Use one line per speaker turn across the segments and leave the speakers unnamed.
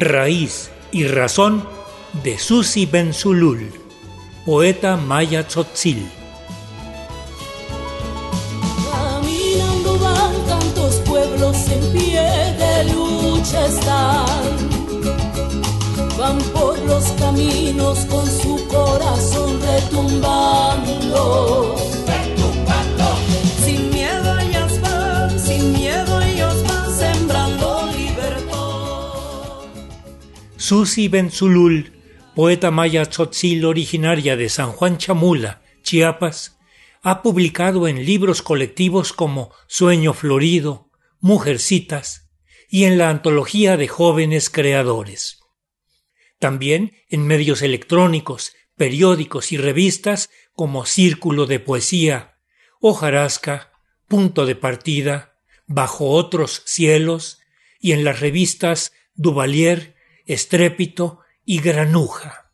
raíz y razón de Susi Benzulul, poeta maya tzotzil. Susi Benzulul, poeta maya tzotzil originaria de San Juan Chamula, Chiapas, ha publicado en libros colectivos como Sueño Florido, Mujercitas y en la antología de jóvenes creadores. También en medios electrónicos, periódicos y revistas como Círculo de Poesía, Hojarasca, Punto de Partida, Bajo otros cielos y en las revistas Duvalier, Estrépito y Granuja.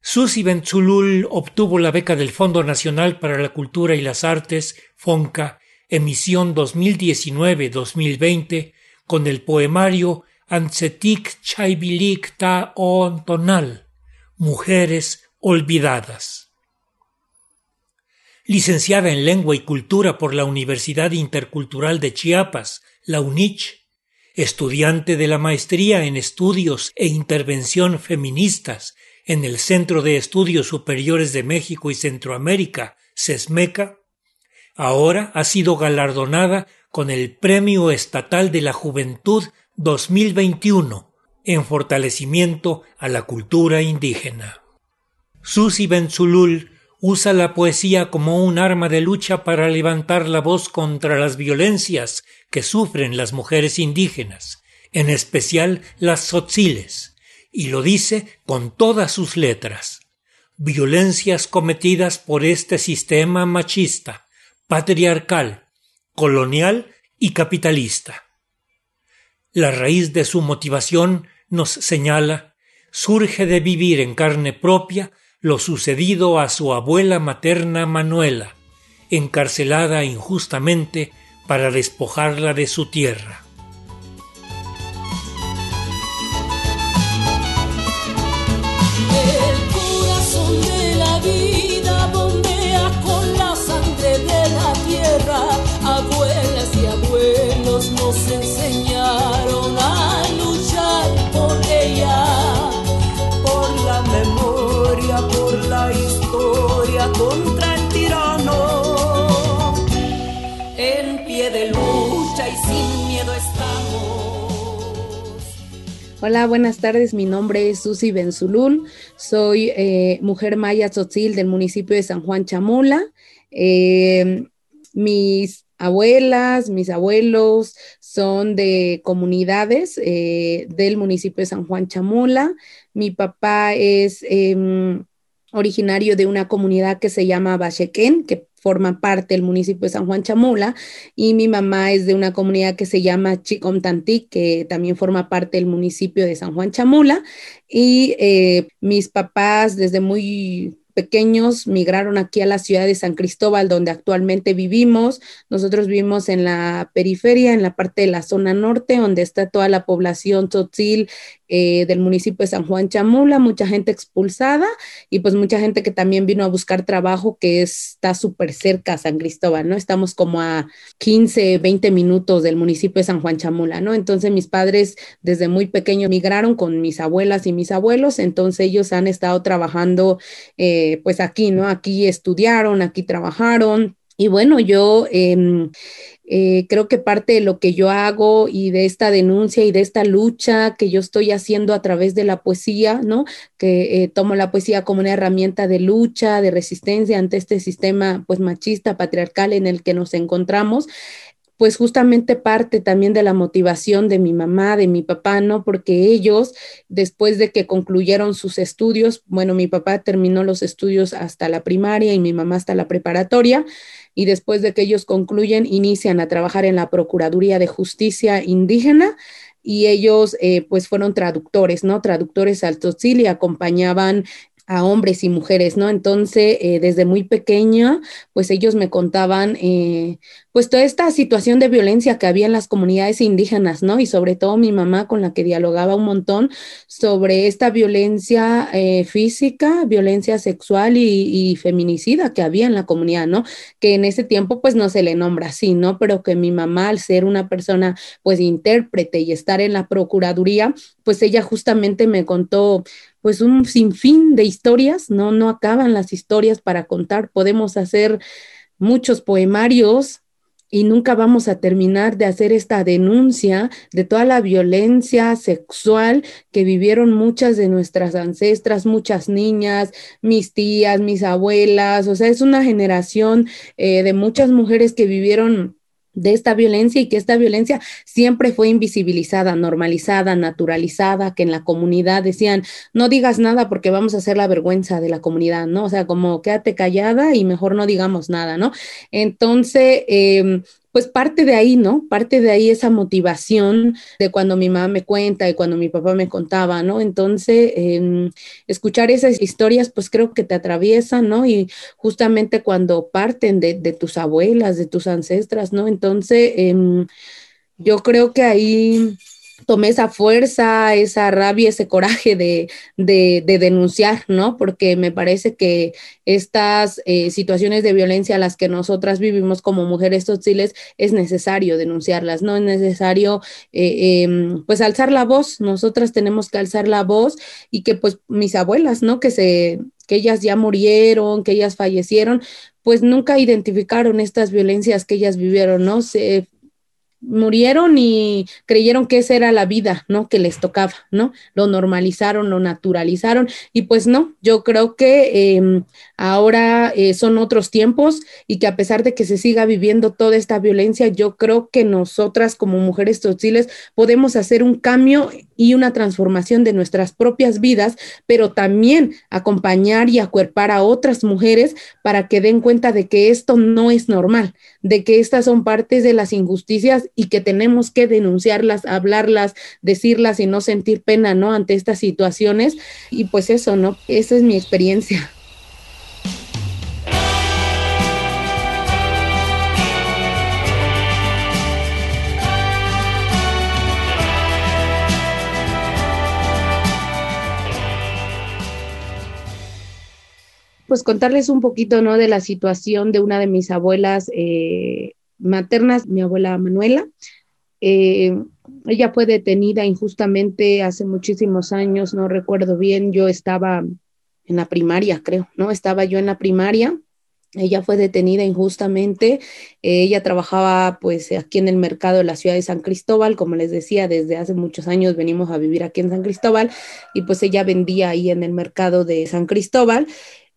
Susi Benzulul obtuvo la beca del Fondo Nacional para la Cultura y las Artes, FONCA, emisión 2019-2020, con el poemario Antzetik Chaibilik Ta On Tonal, Mujeres Olvidadas. Licenciada en Lengua y Cultura por la Universidad Intercultural de Chiapas, la UNICH, estudiante de la Maestría en Estudios e Intervención Feministas en el Centro de Estudios Superiores de México y Centroamérica, CESMECA, ahora ha sido galardonada con el Premio Estatal de la Juventud 2021 en fortalecimiento a la cultura indígena. Susi Benzulul usa la poesía como un arma de lucha para levantar la voz contra las violencias que sufren las mujeres indígenas, en especial las tzotziles, y lo dice con todas sus letras. Violencias cometidas por este sistema machista, patriarcal, colonial y capitalista. La raíz de su motivación, nos señala, surge de vivir en carne propia lo sucedido a su abuela materna Manuela, encarcelada injustamente para despojarla de su tierra.
Abuelas y abuelos nos enseñaron
Hola, buenas tardes. Mi nombre es Susi Benzulul. Soy eh, mujer maya tzotzil del municipio de San Juan Chamula. Eh, mis abuelas, mis abuelos son de comunidades eh, del municipio de San Juan Chamula. Mi papá es em, originario de una comunidad que se llama Bachequén, que forma parte del municipio de San Juan Chamula, y mi mamá es de una comunidad que se llama Chicomtantic, que también forma parte del municipio de San Juan Chamula, y eh, mis papás desde muy pequeños migraron aquí a la ciudad de San Cristóbal, donde actualmente vivimos. Nosotros vivimos en la periferia, en la parte de la zona norte, donde está toda la población tzotzil eh, del municipio de San Juan Chamula, mucha gente expulsada y pues mucha gente que también vino a buscar trabajo que está súper cerca a San Cristóbal, ¿no? Estamos como a 15, 20 minutos del municipio de San Juan Chamula, ¿no? Entonces mis padres desde muy pequeños migraron con mis abuelas y mis abuelos, entonces ellos han estado trabajando eh, pues aquí, ¿no? Aquí estudiaron, aquí trabajaron. Y bueno, yo eh, eh, creo que parte de lo que yo hago y de esta denuncia y de esta lucha que yo estoy haciendo a través de la poesía, ¿no? Que eh, tomo la poesía como una herramienta de lucha, de resistencia ante este sistema pues machista, patriarcal en el que nos encontramos, pues justamente parte también de la motivación de mi mamá, de mi papá, ¿no? Porque ellos, después de que concluyeron sus estudios, bueno, mi papá terminó los estudios hasta la primaria y mi mamá hasta la preparatoria, y después de que ellos concluyen, inician a trabajar en la Procuraduría de Justicia Indígena y ellos eh, pues fueron traductores, ¿no? Traductores al tzotzil y acompañaban a hombres y mujeres, ¿no? Entonces, eh, desde muy pequeña, pues ellos me contaban, eh, pues toda esta situación de violencia que había en las comunidades indígenas, ¿no? Y sobre todo mi mamá con la que dialogaba un montón sobre esta violencia eh, física, violencia sexual y, y, feminicida que había en la comunidad, ¿no? Que en ese tiempo, pues no se le nombra así, ¿no? Pero que mi mamá, al ser una persona, pues intérprete y estar en la Procuraduría, pues ella justamente me contó pues un sinfín de historias, no, no acaban las historias para contar, podemos hacer muchos poemarios y nunca vamos a terminar de hacer esta denuncia de toda la violencia sexual que vivieron muchas de nuestras ancestras, muchas niñas, mis tías, mis abuelas, o sea, es una generación eh, de muchas mujeres que vivieron de esta violencia y que esta violencia siempre fue invisibilizada, normalizada, naturalizada, que en la comunidad decían, no digas nada porque vamos a hacer la vergüenza de la comunidad, ¿no? O sea, como quédate callada y mejor no digamos nada, ¿no? Entonces, eh, pues parte de ahí, ¿no? Parte de ahí esa motivación de cuando mi mamá me cuenta y cuando mi papá me contaba, ¿no? Entonces, eh, escuchar esas historias, pues creo que te atraviesan, ¿no? Y justamente cuando parten de, de tus abuelas, de tus ancestras, ¿no? Entonces, eh, yo creo que ahí tomé esa fuerza, esa rabia, ese coraje de, de, de denunciar, ¿no? Porque me parece que estas eh, situaciones de violencia las que nosotras vivimos como mujeres tóxiles es necesario denunciarlas, ¿no? Es necesario, eh, eh, pues, alzar la voz. Nosotras tenemos que alzar la voz y que, pues, mis abuelas, ¿no? Que se que ellas ya murieron, que ellas fallecieron, pues nunca identificaron estas violencias que ellas vivieron, ¿no? Se murieron y creyeron que esa era la vida, ¿no? Que les tocaba, ¿no? Lo normalizaron, lo naturalizaron y pues no, yo creo que eh, ahora eh, son otros tiempos y que a pesar de que se siga viviendo toda esta violencia, yo creo que nosotras como mujeres tóxiles podemos hacer un cambio y una transformación de nuestras propias vidas, pero también acompañar y acuerpar a otras mujeres para que den cuenta de que esto no es normal, de que estas son partes de las injusticias y que tenemos que denunciarlas, hablarlas, decirlas y no sentir pena, ¿no? Ante estas situaciones. Y pues eso, ¿no? Esa es mi experiencia. Pues contarles un poquito, ¿no? De la situación de una de mis abuelas eh, maternas, mi abuela Manuela. Eh, ella fue detenida injustamente hace muchísimos años, no recuerdo bien, yo estaba en la primaria, creo, ¿no? Estaba yo en la primaria. Ella fue detenida injustamente. ella trabajaba pues aquí en el mercado de la ciudad de San Cristóbal, como les decía, desde hace muchos años venimos a vivir aquí en San Cristóbal y pues ella vendía ahí en el mercado de San Cristóbal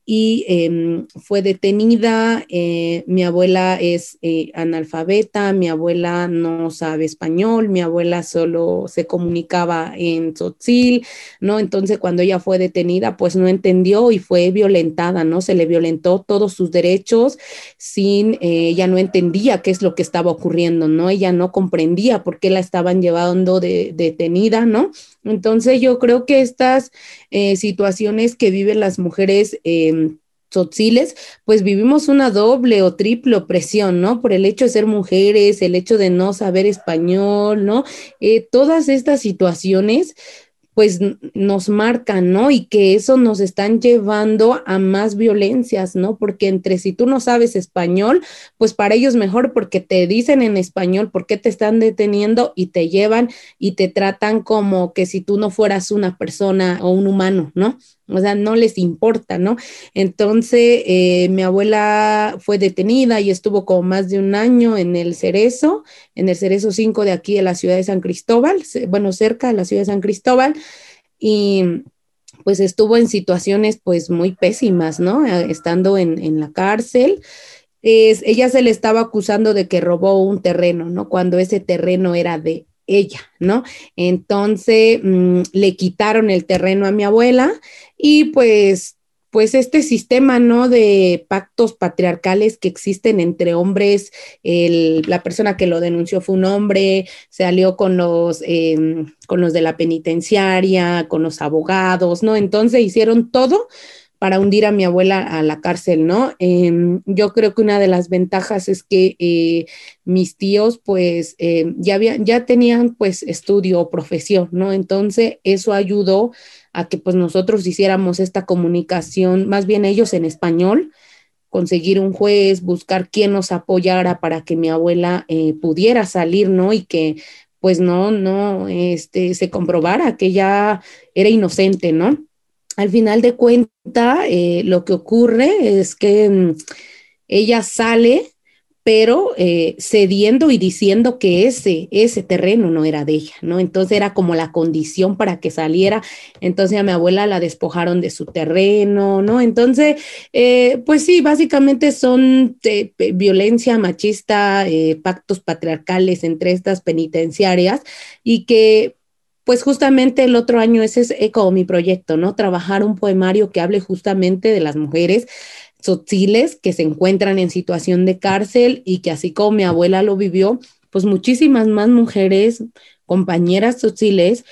y em, fue detenida. Eh, mi abuela es eh, analfabeta, mi abuela no sabe español, mi abuela solo se comunicaba en tzotzil, ¿no? Entonces cuando ella fue detenida, pues no entendió y fue violentada, ¿no? Se le violentó todos sus derechos sin, eh, ella no entendía qué es lo que estaba ocurriendo, ¿no? Ella no comprendía por qué la estaban llevando de, detenida, ¿no? Entonces yo creo que estas situaciones que viven las mujeres, eh, pues vivimos una doble o triple opresión, ¿no? Por el hecho de ser mujeres, el hecho de no saber español, ¿no? Eh, todas estas situaciones pues nos marcan, ¿no? Y que eso nos están llevando a más violencias, ¿no? Porque entre si tú no sabes español, pues para ellos mejor porque te dicen en español por qué te están deteniendo y te llevan y te tratan como que si tú no fueras una persona o un humano, ¿no? O sea, no les importa, ¿no? Entonces, eh, mi abuela fue detenida y estuvo como más de un año en el Cerezo, en el Cerezo 5 de aquí de la ciudad de San Cristóbal, bueno, cerca de la ciudad de San Cristóbal, y pues estuvo en situaciones pues muy pésimas, ¿no? Eh, estando en, en la cárcel. Ella se le estaba acusando de que robó un terreno, ¿no? Cuando ese terreno era de ella, ¿no? Entonces mmm, le quitaron el terreno a mi abuela y pues pues este sistema, ¿no? De pactos patriarcales que existen entre hombres, la persona que lo denunció fue un hombre, se alió con los, eh, con los de la penitenciaria, con los abogados, ¿no? Entonces hicieron todo para hundir a mi abuela a la cárcel, ¿no? Em, yo creo que una de las ventajas es que eh, mis tíos, pues, em, ya, habían, ya tenían, pues, estudio o profesión, ¿no? Entonces, eso ayudó a que, pues, nosotros hiciéramos esta comunicación, más bien ellos en español, conseguir un juez, buscar quién nos apoyara para que mi abuela eh, pudiera salir, ¿no? Y que pues no, no, este, se comprobara que ella era inocente, ¿no? Al final de cuenta, eh, lo que ocurre es que mm, ella sale pero eh, cediendo y diciendo que ese, ese terreno no era de ella, ¿no? Entonces era como la condición para que saliera. Entonces a mi abuela la despojaron de su terreno, ¿no? Entonces, eh, pues sí, básicamente son violencia machista, pactos patriarcales entre estas penitenciarias y que pues justamente el otro año ese es como mi proyecto, ¿no? Trabajar un poemario que hable justamente de las mujeres tzotziles que se encuentran en situación de cárcel y que así como mi abuela lo vivió, pues muchísimas más mujeres, compañeras tzotziles,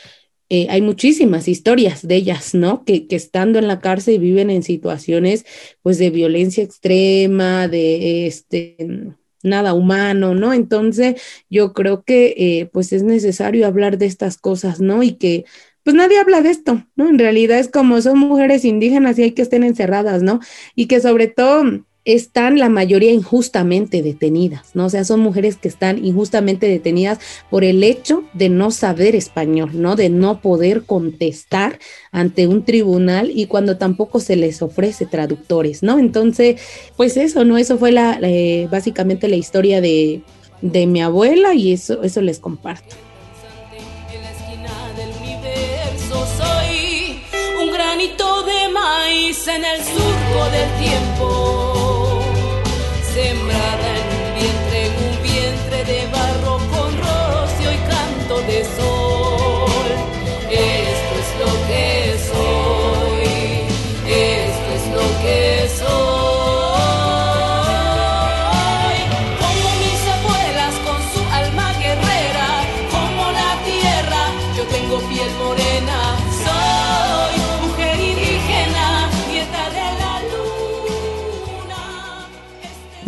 eh, hay muchísimas historias de ellas, ¿no? Que, que, estando en la cárcel viven en situaciones pues de violencia extrema, de este nada humano, ¿no? Entonces yo creo que eh, pues es necesario hablar de estas cosas, ¿no? Y que pues nadie habla de esto, ¿no? En realidad es como son mujeres indígenas y hay que estén encerradas, ¿no? Y que sobre todo están la mayoría injustamente detenidas, ¿no? O sea, son mujeres que están injustamente detenidas por el hecho de no saber español, ¿no? De no poder contestar ante un tribunal y cuando tampoco se les ofrece traductores, ¿no? Entonces, pues eso, ¿no? Eso fue la, eh, básicamente la historia de, de mi abuela y eso, eso les comparto.
en el surco del tiempo, sembrada en un vientre, en un vientre de barro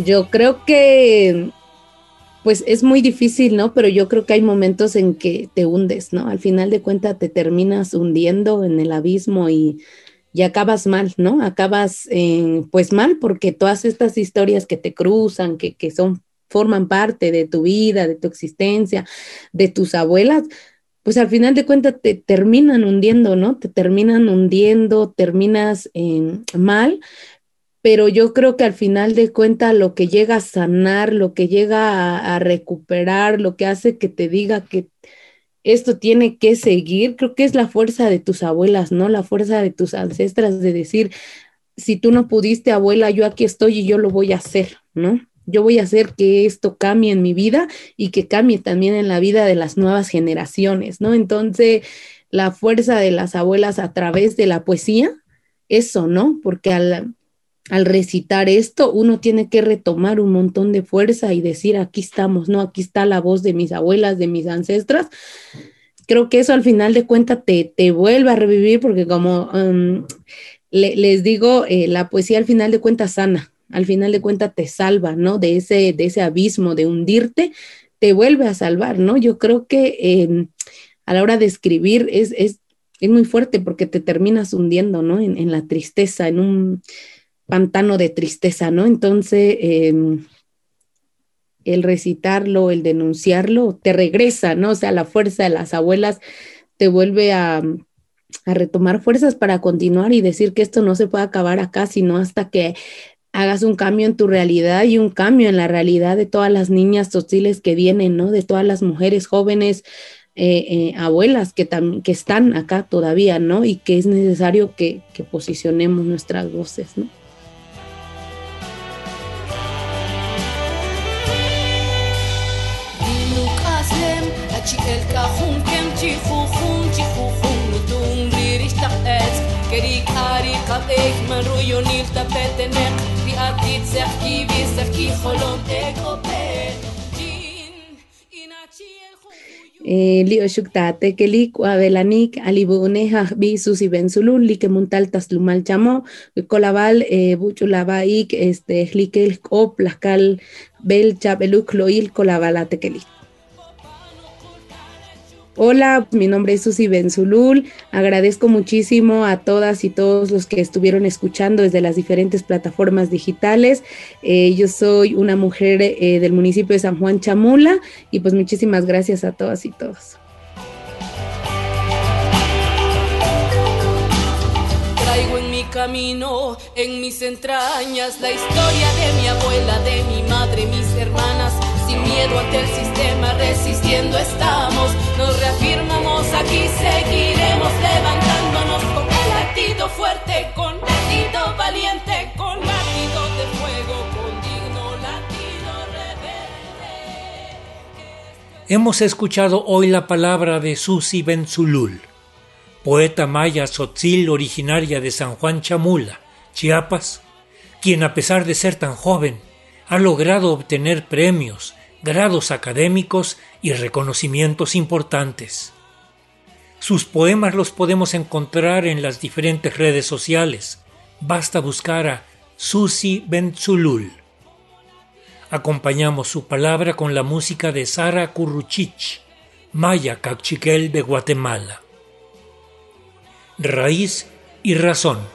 Yo
creo que, pues es muy difícil, ¿no? Pero yo creo que hay momentos en que te hundes, ¿no? Al final de cuentas te terminas hundiendo en el abismo y, y acabas mal, ¿no? Acabas, pues mal, porque todas estas historias que te cruzan, que, que son, forman parte de tu vida, de tu existencia, de tus abuelas, pues al final de cuentas te terminan hundiendo, ¿no? Te terminan hundiendo, terminas mal, pero yo creo que al final de cuentas lo que llega a sanar, lo que llega a, recuperar, lo que hace que te diga que esto tiene que seguir, creo que es la fuerza de tus abuelas, ¿no? La fuerza de tus ancestras de decir, si tú no pudiste, abuela, yo aquí estoy y yo lo voy a hacer, ¿no? Yo voy a hacer que esto cambie en mi vida y que cambie también en la vida de las nuevas generaciones, ¿no? Entonces, la fuerza de las abuelas a través de la poesía, eso, ¿no? Porque al, al recitar esto, uno tiene que retomar un montón de fuerza y decir, aquí estamos, ¿no? Aquí está la voz de mis abuelas, de mis ancestras. Creo que eso al final de cuentas te, te vuelve a revivir porque como um, les digo, eh, la poesía al final de cuentas sana, al final de cuentas te salva, ¿no? De ese, de ese abismo, de hundirte, te vuelve a salvar, ¿no? Yo creo que em, a la hora de escribir es, es, es, muy fuerte porque te terminas hundiendo, ¿no? En, en la tristeza, en un pantano de tristeza, ¿no? Entonces, em, el recitarlo, el denunciarlo, te regresa, ¿no? O sea, la fuerza de las abuelas te vuelve a, retomar fuerzas para continuar y decir que esto no se puede acabar acá, sino hasta que hagas un cambio en tu realidad y un cambio en la realidad de todas las niñas hostiles que vienen, ¿no? De todas las mujeres jóvenes, eh, eh, abuelas que, que están acá todavía, ¿no? Y que es necesario que, que posicionemos nuestras voces, ¿no? Lio shuktate kelik abelanik alibuneja bi susi benzulul like muntal taslumal chamo kolabal eh, buchulabaik este hlikel op laskal bel chabeluk loil kolabalate kelik Hola, mi nombre es Susi Benzulul. Agradezco muchísimo a todas y todos los que estuvieron escuchando desde las diferentes plataformas digitales. Eh, yo soy una mujer eh, del municipio de San Juan Chamula y pues muchísimas gracias a todas y todos.
Traigo en mi camino, en mis entrañas, la historia de mi abuela, de mi madre, mis hermanas sin miedo ante el sistema, resistiendo estamos. Nos reafirmamos aquí, seguiremos levantándonos con el latido fuerte, con latido valiente, con latido de fuego, con digno latido rebelde.
Hemos escuchado hoy la palabra de Susi Benzulul, poeta maya tzotzil originaria de San Juan Chamula, Chiapas, quien a pesar de ser tan joven, ha logrado obtener premios, grados académicos y reconocimientos importantes. Sus poemas los podemos encontrar en las diferentes redes sociales. Basta buscar a Susi Benzulul. Acompañamos su palabra con la música de Sara Curruchich, maya cachiquel de Guatemala. Raíz y razón